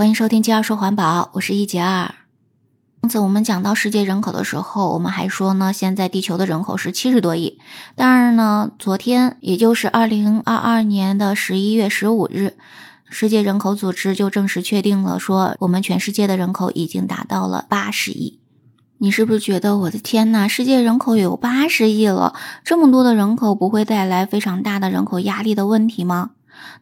欢迎收听杰二说环保，我是一杰二。上次我们讲到世界人口的时候，我们还说呢，现在地球的人口是七十多亿。但是呢，昨天也就是二零二二年的十一月十五日，世界人口组织就正式确定了，说我们全世界的人口已经达到了八十亿。你是不是觉得我的天呐，世界人口有八十亿了，这么多的人口不会带来非常大的人口压力的问题吗？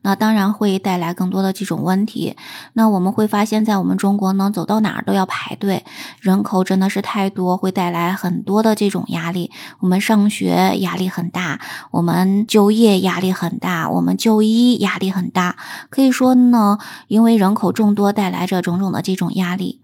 那当然会带来更多的这种问题。那我们会发现，在我们中国呢，走到哪儿都要排队，人口真的是太多，会带来很多的这种压力。我们上学压力很大，我们就业压力很大，我们就医压力很大。可以说呢，因为人口众多，带来着种种的这种压力。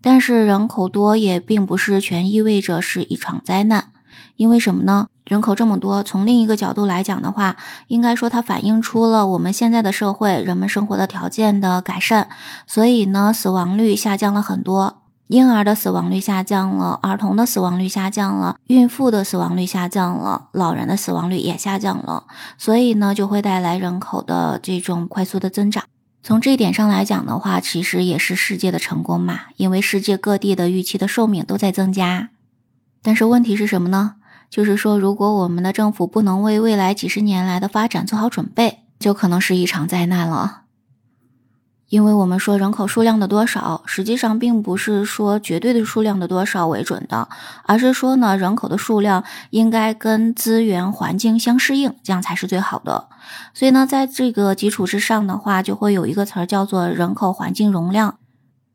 但是人口多也并不是全意味着是一场灾难。因为什么呢？人口这么多，从另一个角度来讲的话，应该说它反映出了我们现在的社会人们生活的条件的改善，所以呢，死亡率下降了很多，婴儿的死亡率下降了，儿童的死亡率下降了，孕妇的死亡率下降了，老人的死亡率也下降了，所以呢，就会带来人口的这种快速的增长。从这一点上来讲的话，其实也是世界的成功嘛，因为世界各地的预期的寿命都在增加，但是问题是什么呢？就是说，如果我们的政府不能为未来几十年来的发展做好准备，就可能是一场灾难了。因为我们说人口数量的多少，实际上并不是说绝对的数量的多少为准的，而是说呢，人口的数量应该跟资源环境相适应，这样才是最好的。所以呢，在这个基础之上的话，就会有一个词儿叫做人口环境容量。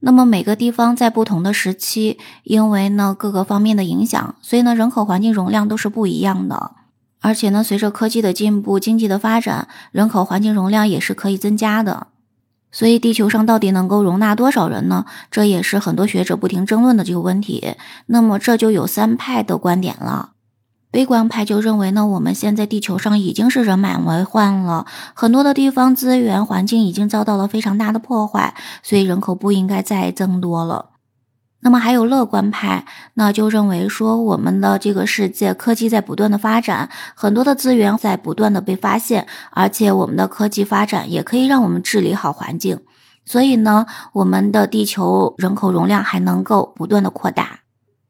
那么每个地方在不同的时期，因为呢各个方面的影响，所以呢人口环境容量都是不一样的。而且呢，随着科技的进步、经济的发展，人口环境容量也是可以增加的。所以地球上到底能够容纳多少人呢？这也是很多学者不停争论的这个问题。那么这就有三派的观点了。悲观派就认为呢，我们现在地球上已经是人满为患了，很多的地方资源环境已经遭到了非常大的破坏，所以人口不应该再增多了。那么还有乐观派，那就认为说，我们的这个世界科技在不断的发展，很多的资源在不断的被发现，而且我们的科技发展也可以让我们治理好环境，所以呢，我们的地球人口容量还能够不断的扩大。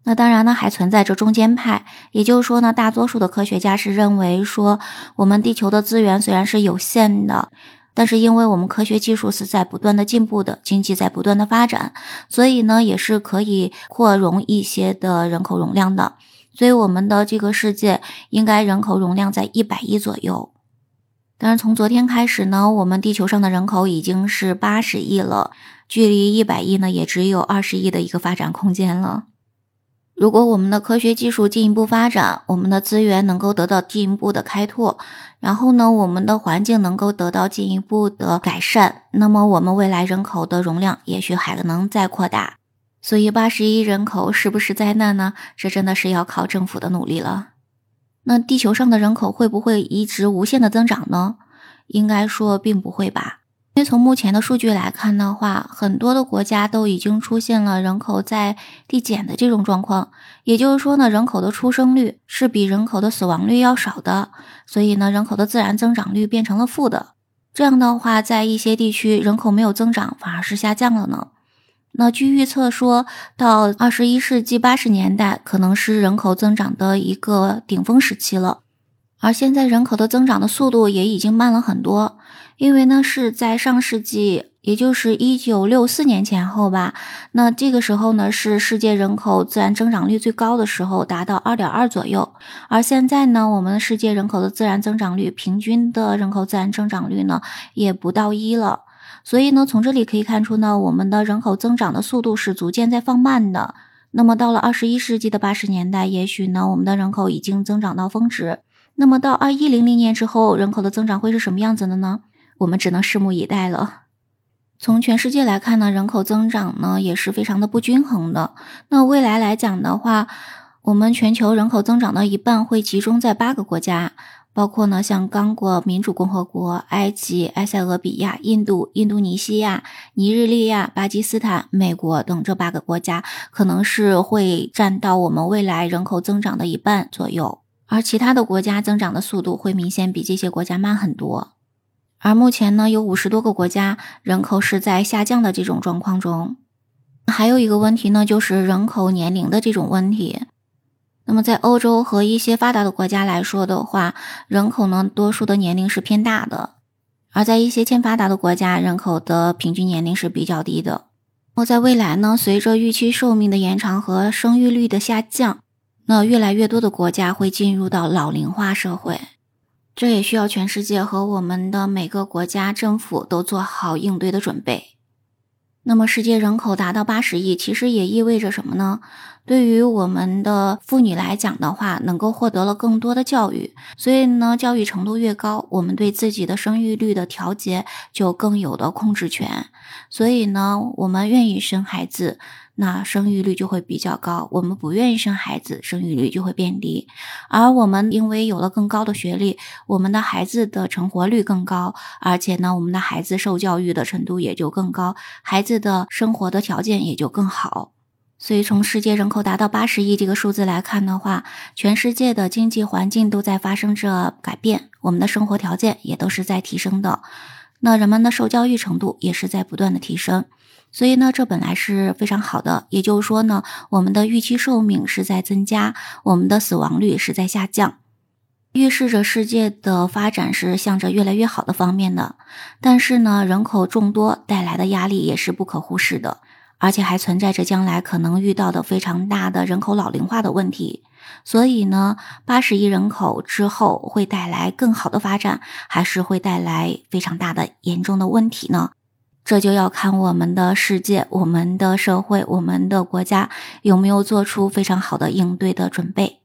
那当然呢，还存在着中间派，也就是说呢，大多数的科学家是认为说，我们地球的资源虽然是有限的，但是因为我们科学技术是在不断的进步的，经济在不断的发展，所以呢，也是可以扩容一些的人口容量的。所以我们的这个世界应该人口容量在一百亿左右。但是从昨天开始呢，我们地球上的人口已经是八十亿了，距离一百亿呢，也只有二十亿的一个发展空间了。如果我们的科学技术进一步发展，我们的资源能够得到进一步的开拓，然后呢，我们的环境能够得到进一步的改善，那么我们未来人口的容量也许还能再扩大。所以八十亿人口是不是灾难呢？这真的是要靠政府的努力了。那地球上的人口会不会一直无限的增长呢？应该说并不会吧。因为从目前的数据来看的话，很多的国家都已经出现了人口在递减的这种状况，也就是说呢，人口的出生率是比人口的死亡率要少的，所以呢，人口的自然增长率变成了负的。这样的话，在一些地区人口没有增长，反而是下降了呢。那据预测说，到二十一世纪八十年代，可能是人口增长的一个顶峰时期了。而现在人口的增长的速度也已经慢了很多，因为呢是在上世纪，也就是一九六四年前后吧。那这个时候呢是世界人口自然增长率最高的时候，达到二点二左右。而现在呢，我们的世界人口的自然增长率，平均的人口自然增长率呢也不到一了。所以呢，从这里可以看出呢，我们的人口增长的速度是逐渐在放慢的。那么到了二十一世纪的八十年代，也许呢，我们的人口已经增长到峰值。那么到二一零零年之后，人口的增长会是什么样子的呢？我们只能拭目以待了。从全世界来看呢，人口增长呢也是非常的不均衡的。那未来来讲的话，我们全球人口增长的一半会集中在八个国家，包括呢像刚果民主共和国、埃及、埃塞俄比亚、印度、印度尼西亚、尼日利亚、巴基斯坦、美国等这八个国家，可能是会占到我们未来人口增长的一半左右。而其他的国家增长的速度会明显比这些国家慢很多，而目前呢，有五十多个国家人口是在下降的这种状况中。还有一个问题呢，就是人口年龄的这种问题。那么在欧洲和一些发达的国家来说的话，人口呢多数的年龄是偏大的，而在一些欠发达的国家，人口的平均年龄是比较低的。那在未来呢，随着预期寿命的延长和生育率的下降，那越来越多的国家会进入到老龄化社会，这也需要全世界和我们的每个国家政府都做好应对的准备。那么，世界人口达到八十亿，其实也意味着什么呢？对于我们的妇女来讲的话，能够获得了更多的教育，所以呢，教育程度越高，我们对自己的生育率的调节就更有的控制权。所以呢，我们愿意生孩子。那生育率就会比较高，我们不愿意生孩子，生育率就会变低。而我们因为有了更高的学历，我们的孩子的成活率更高，而且呢，我们的孩子受教育的程度也就更高，孩子的生活的条件也就更好。所以，从世界人口达到八十亿这个数字来看的话，全世界的经济环境都在发生着改变，我们的生活条件也都是在提升的。那人们的受教育程度也是在不断的提升。所以呢，这本来是非常好的，也就是说呢，我们的预期寿命是在增加，我们的死亡率是在下降，预示着世界的发展是向着越来越好的方面的。但是呢，人口众多带来的压力也是不可忽视的，而且还存在着将来可能遇到的非常大的人口老龄化的问题。所以呢，八十亿人口之后会带来更好的发展，还是会带来非常大的严重的问题呢？这就要看我们的世界、我们的社会、我们的国家有没有做出非常好的应对的准备。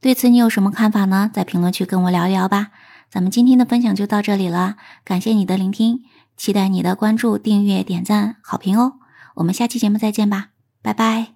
对此你有什么看法呢？在评论区跟我聊一聊吧。咱们今天的分享就到这里了，感谢你的聆听，期待你的关注、订阅、点赞、好评哦。我们下期节目再见吧，拜拜。